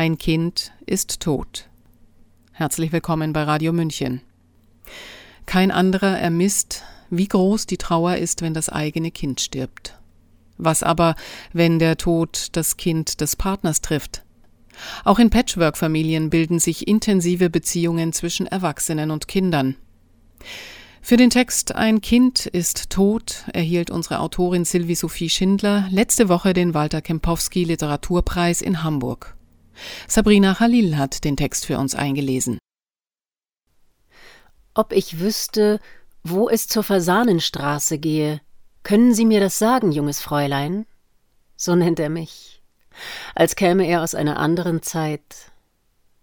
Ein Kind ist tot. Herzlich willkommen bei Radio München. Kein anderer ermisst, wie groß die Trauer ist, wenn das eigene Kind stirbt. Was aber, wenn der Tod das Kind des Partners trifft? Auch in Patchwork-Familien bilden sich intensive Beziehungen zwischen Erwachsenen und Kindern. Für den Text Ein Kind ist tot erhielt unsere Autorin Sylvie Sophie Schindler letzte Woche den Walter Kempowski Literaturpreis in Hamburg. Sabrina Khalil hat den Text für uns eingelesen. Ob ich wüsste, wo es zur Fasanenstraße gehe, können Sie mir das sagen, junges Fräulein? So nennt er mich, als käme er aus einer anderen Zeit.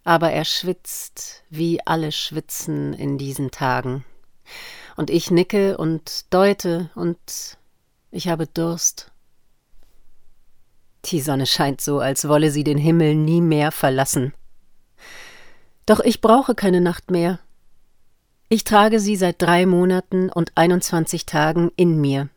Aber er schwitzt, wie alle schwitzen in diesen Tagen. Und ich nicke und deute und ich habe Durst. Die Sonne scheint so, als wolle sie den Himmel nie mehr verlassen. Doch ich brauche keine Nacht mehr. Ich trage sie seit drei Monaten und einundzwanzig Tagen in mir.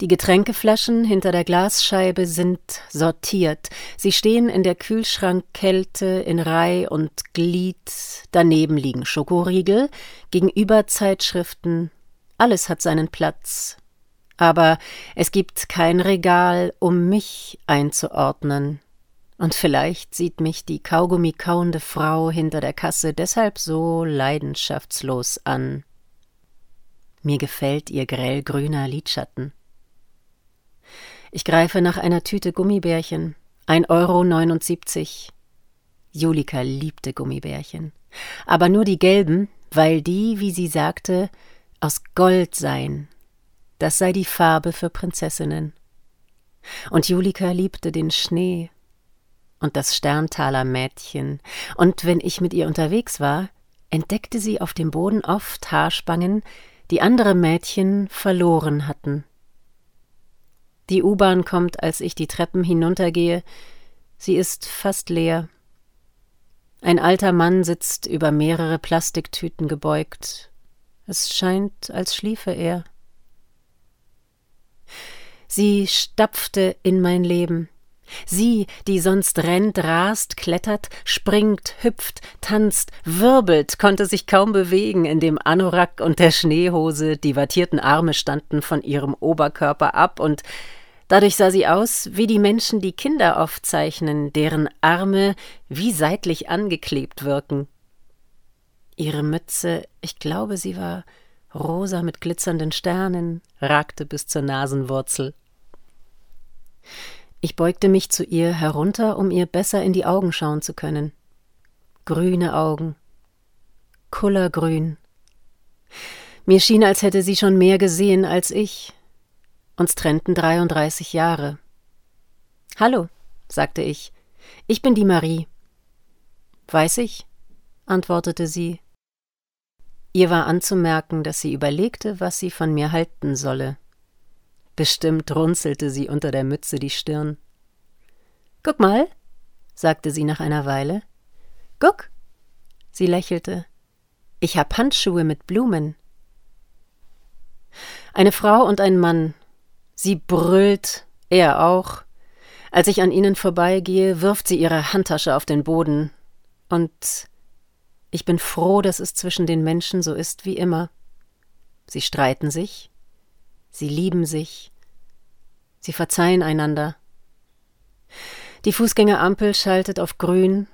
Die Getränkeflaschen hinter der Glasscheibe sind sortiert. Sie stehen in der Kühlschrankkälte in Reih und Glied. Daneben liegen Schokoriegel, gegenüber Zeitschriften. Alles hat seinen Platz. Aber es gibt kein Regal, um mich einzuordnen. Und vielleicht sieht mich die Kaugummi kauende Frau hinter der Kasse deshalb so leidenschaftslos an. Mir gefällt ihr grellgrüner Lidschatten. Ich greife nach einer Tüte Gummibärchen. Ein Euro neunundsiebzig. Julika liebte Gummibärchen. Aber nur die gelben, weil die, wie sie sagte, aus Gold seien. Das sei die Farbe für Prinzessinnen. Und Julika liebte den Schnee und das Sterntaler Mädchen, und wenn ich mit ihr unterwegs war, entdeckte sie auf dem Boden oft Haarspangen, die andere Mädchen verloren hatten. Die U-Bahn kommt, als ich die Treppen hinuntergehe. Sie ist fast leer. Ein alter Mann sitzt über mehrere Plastiktüten gebeugt. Es scheint, als schliefe er. Sie stapfte in mein Leben. Sie, die sonst rennt, rast, klettert, springt, hüpft, tanzt, wirbelt, konnte sich kaum bewegen in dem Anorak und der Schneehose, die wattierten Arme standen von ihrem Oberkörper ab und Dadurch sah sie aus wie die Menschen, die Kinder aufzeichnen, deren Arme wie seitlich angeklebt wirken. Ihre Mütze, ich glaube, sie war rosa mit glitzernden Sternen, ragte bis zur Nasenwurzel. Ich beugte mich zu ihr herunter, um ihr besser in die Augen schauen zu können. Grüne Augen. Kullergrün. Mir schien, als hätte sie schon mehr gesehen als ich, uns trennten 33 Jahre. Hallo, sagte ich. Ich bin die Marie. Weiß ich, antwortete sie. Ihr war anzumerken, dass sie überlegte, was sie von mir halten solle. Bestimmt runzelte sie unter der Mütze die Stirn. Guck mal, sagte sie nach einer Weile. Guck. Sie lächelte. Ich hab Handschuhe mit Blumen. Eine Frau und ein Mann Sie brüllt, er auch. Als ich an ihnen vorbeigehe, wirft sie ihre Handtasche auf den Boden. Und ich bin froh, dass es zwischen den Menschen so ist wie immer. Sie streiten sich, sie lieben sich, sie verzeihen einander. Die Fußgängerampel schaltet auf grün,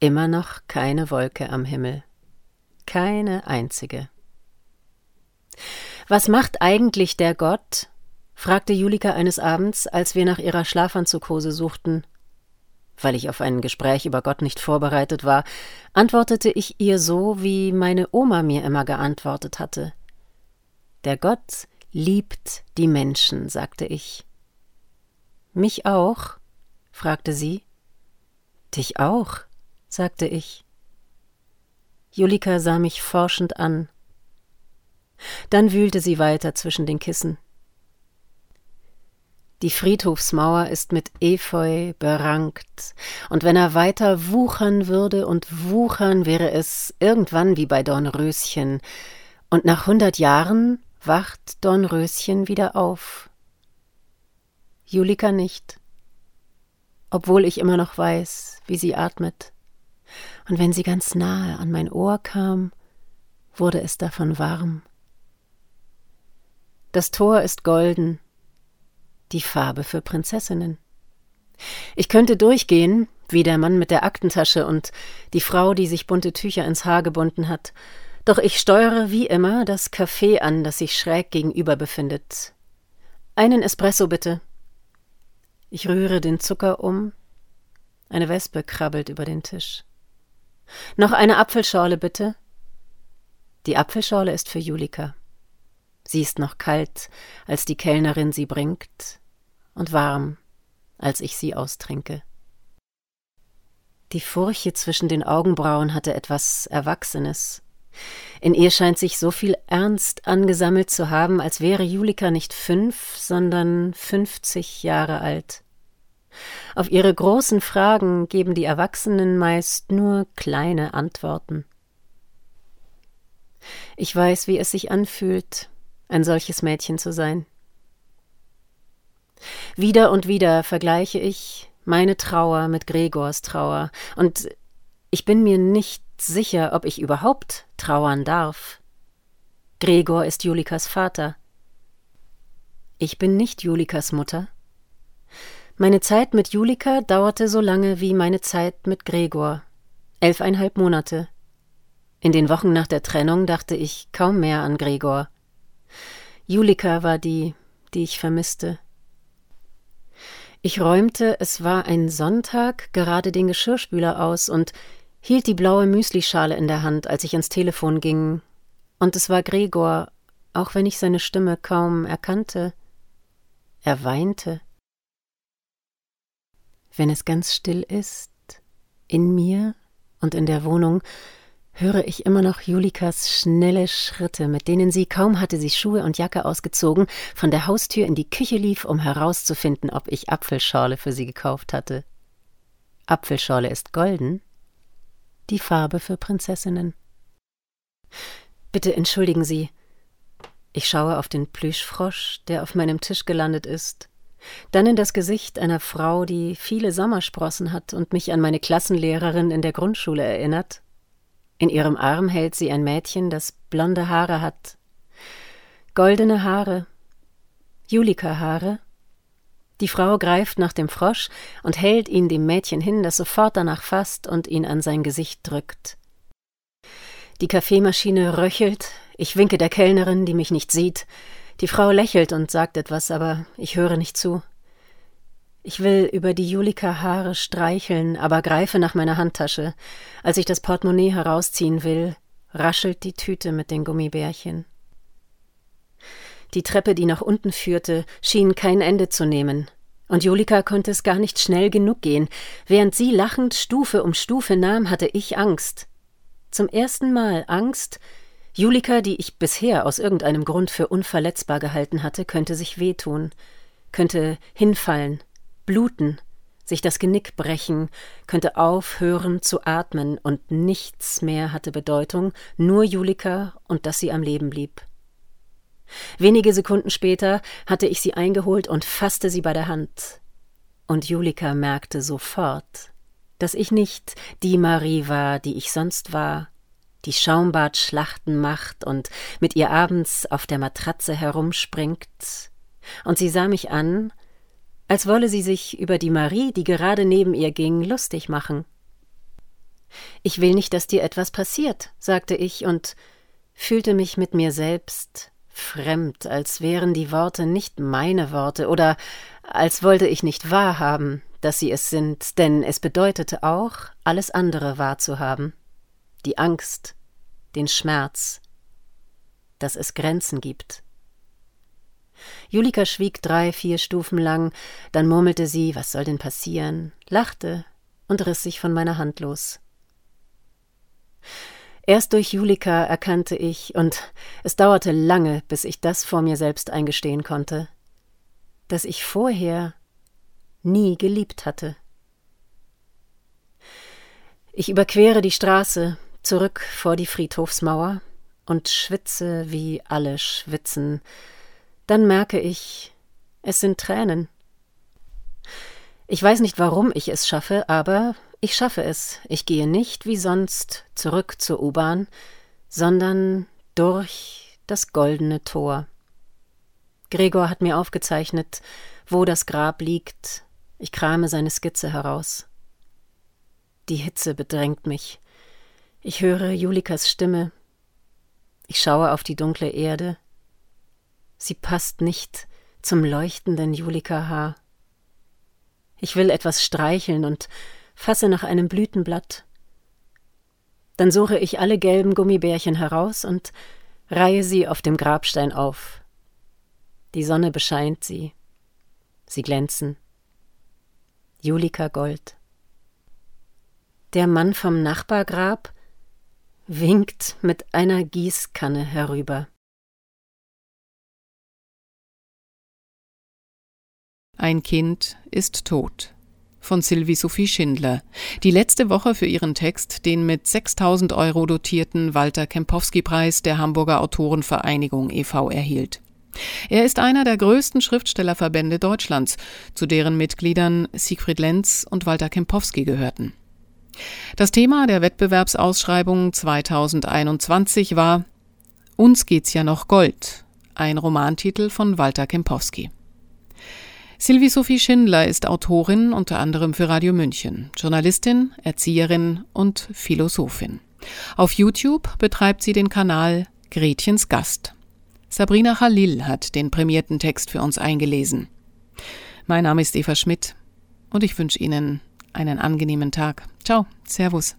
immer noch keine Wolke am Himmel. Keine einzige. Was macht eigentlich der Gott, fragte Julika eines Abends, als wir nach ihrer Schlafanzughose suchten. Weil ich auf ein Gespräch über Gott nicht vorbereitet war, antwortete ich ihr so, wie meine Oma mir immer geantwortet hatte. Der Gott liebt die Menschen, sagte ich. Mich auch? fragte sie. Dich auch, sagte ich. Julika sah mich forschend an. Dann wühlte sie weiter zwischen den Kissen. Die Friedhofsmauer ist mit Efeu berankt, und wenn er weiter wuchern würde und wuchern, wäre es irgendwann wie bei Dornröschen, und nach hundert Jahren wacht Dornröschen wieder auf. Julika nicht. obwohl ich immer noch weiß, wie sie atmet. Und wenn sie ganz nahe an mein Ohr kam, wurde es davon warm. Das Tor ist golden, die Farbe für Prinzessinnen. Ich könnte durchgehen, wie der Mann mit der Aktentasche und die Frau, die sich bunte Tücher ins Haar gebunden hat, doch ich steuere wie immer das Café an, das sich schräg gegenüber befindet. Einen Espresso bitte. Ich rühre den Zucker um. Eine Wespe krabbelt über den Tisch. Noch eine Apfelschorle bitte. Die Apfelschorle ist für Julika. Sie ist noch kalt, als die Kellnerin sie bringt, und warm, als ich sie austrinke. Die Furche zwischen den Augenbrauen hatte etwas Erwachsenes. In ihr scheint sich so viel Ernst angesammelt zu haben, als wäre Julika nicht fünf, sondern fünfzig Jahre alt. Auf ihre großen Fragen geben die Erwachsenen meist nur kleine Antworten. Ich weiß, wie es sich anfühlt, ein solches Mädchen zu sein. Wieder und wieder vergleiche ich meine Trauer mit Gregors Trauer, und ich bin mir nicht sicher, ob ich überhaupt trauern darf. Gregor ist Julikas Vater. Ich bin nicht Julikas Mutter. Meine Zeit mit Julika dauerte so lange wie meine Zeit mit Gregor. Elfeinhalb Monate. In den Wochen nach der Trennung dachte ich kaum mehr an Gregor. Julika war die, die ich vermisste. Ich räumte, es war ein Sonntag, gerade den Geschirrspüler aus und hielt die blaue Müslischale in der Hand, als ich ans Telefon ging. Und es war Gregor, auch wenn ich seine Stimme kaum erkannte. Er weinte. Wenn es ganz still ist, in mir und in der Wohnung, höre ich immer noch Julikas schnelle Schritte, mit denen sie, kaum hatte sie Schuhe und Jacke ausgezogen, von der Haustür in die Küche lief, um herauszufinden, ob ich Apfelschorle für sie gekauft hatte. Apfelschorle ist golden, die Farbe für Prinzessinnen. Bitte entschuldigen Sie. Ich schaue auf den Plüschfrosch, der auf meinem Tisch gelandet ist, dann in das Gesicht einer Frau, die viele Sommersprossen hat und mich an meine Klassenlehrerin in der Grundschule erinnert. In ihrem Arm hält sie ein Mädchen, das blonde Haare hat. Goldene Haare. Julika-Haare, die Frau greift nach dem Frosch und hält ihn dem Mädchen hin, das sofort danach fasst und ihn an sein Gesicht drückt. Die Kaffeemaschine röchelt, ich winke der Kellnerin, die mich nicht sieht. Die Frau lächelt und sagt etwas, aber ich höre nicht zu. Ich will über die Julika Haare streicheln, aber greife nach meiner Handtasche. Als ich das Portemonnaie herausziehen will, raschelt die Tüte mit den Gummibärchen. Die Treppe, die nach unten führte, schien kein Ende zu nehmen. Und Julika konnte es gar nicht schnell genug gehen. Während sie lachend Stufe um Stufe nahm, hatte ich Angst. Zum ersten Mal Angst, Julika, die ich bisher aus irgendeinem Grund für unverletzbar gehalten hatte, könnte sich wehtun, könnte hinfallen, bluten, sich das Genick brechen, könnte aufhören zu atmen, und nichts mehr hatte Bedeutung, nur Julika und dass sie am Leben blieb. Wenige Sekunden später hatte ich sie eingeholt und fasste sie bei der Hand. Und Julika merkte sofort, dass ich nicht die Marie war, die ich sonst war, die Schaumbadschlachten macht und mit ihr abends auf der Matratze herumspringt. Und sie sah mich an, als wolle sie sich über die Marie, die gerade neben ihr ging, lustig machen. Ich will nicht, dass dir etwas passiert, sagte ich und fühlte mich mit mir selbst fremd, als wären die Worte nicht meine Worte oder als wollte ich nicht wahrhaben, dass sie es sind, denn es bedeutete auch, alles andere wahrzuhaben. Die Angst, den Schmerz, dass es Grenzen gibt. Julika schwieg drei, vier Stufen lang, dann murmelte sie, was soll denn passieren, lachte und riss sich von meiner Hand los. Erst durch Julika erkannte ich, und es dauerte lange, bis ich das vor mir selbst eingestehen konnte, dass ich vorher nie geliebt hatte. Ich überquere die Straße, zurück vor die Friedhofsmauer und schwitze, wie alle schwitzen. Dann merke ich, es sind Tränen. Ich weiß nicht, warum ich es schaffe, aber ich schaffe es. Ich gehe nicht wie sonst zurück zur U-Bahn, sondern durch das goldene Tor. Gregor hat mir aufgezeichnet, wo das Grab liegt. Ich krame seine Skizze heraus. Die Hitze bedrängt mich. Ich höre Julikas Stimme. Ich schaue auf die dunkle Erde. Sie passt nicht zum leuchtenden Julika-Haar. Ich will etwas streicheln und fasse nach einem Blütenblatt. Dann suche ich alle gelben Gummibärchen heraus und reihe sie auf dem Grabstein auf. Die Sonne bescheint sie. Sie glänzen. Julika Gold. Der Mann vom Nachbargrab winkt mit einer Gießkanne herüber. Ein Kind ist tot von Sylvie Sophie Schindler, die letzte Woche für ihren Text den mit 6000 Euro dotierten Walter Kempowski-Preis der Hamburger Autorenvereinigung e.V. erhielt. Er ist einer der größten Schriftstellerverbände Deutschlands, zu deren Mitgliedern Siegfried Lenz und Walter Kempowski gehörten. Das Thema der Wettbewerbsausschreibung 2021 war Uns geht's ja noch Gold, ein Romantitel von Walter Kempowski. Sylvie Sophie Schindler ist Autorin unter anderem für Radio München, Journalistin, Erzieherin und Philosophin. Auf YouTube betreibt sie den Kanal Gretchens Gast. Sabrina Khalil hat den prämierten Text für uns eingelesen. Mein Name ist Eva Schmidt und ich wünsche Ihnen einen angenehmen Tag. Ciao, Servus.